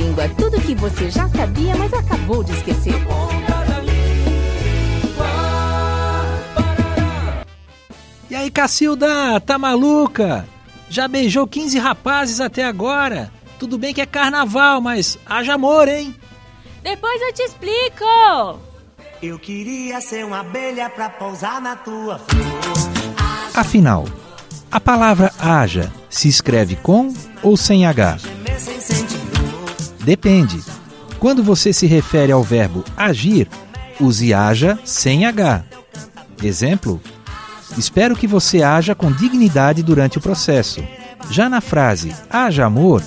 língua, tudo que você já sabia, mas acabou de esquecer. E aí, Cacilda, tá maluca? Já beijou 15 rapazes até agora? Tudo bem que é carnaval, mas haja amor, hein? Depois eu te explico! Eu queria ser uma abelha pra pousar na tua flor. Afinal, a palavra haja se escreve com ou sem H? Depende. Quando você se refere ao verbo agir, use haja sem H. Exemplo: Espero que você haja com dignidade durante o processo. Já na frase haja amor,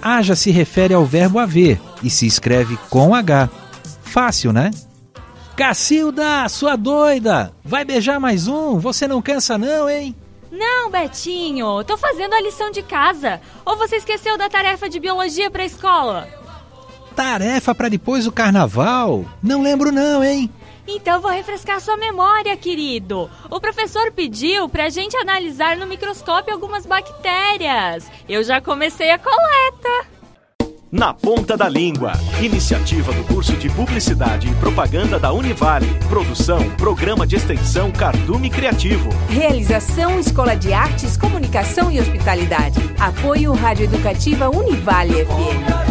haja se refere ao verbo haver e se escreve com H. Fácil, né? Cacilda, sua doida! Vai beijar mais um? Você não cansa não, hein? Não, Betinho, tô fazendo a lição de casa. Ou você esqueceu da tarefa de biologia pra escola? Tarefa para depois do carnaval? Não lembro não, hein? Então vou refrescar sua memória, querido. O professor pediu pra gente analisar no microscópio algumas bactérias. Eu já comecei a coleta. Na Ponta da Língua. Iniciativa do curso de Publicidade e Propaganda da Univale. Produção, Programa de Extensão Cardume Criativo. Realização Escola de Artes, Comunicação e Hospitalidade. Apoio Rádio Educativa Univale FM.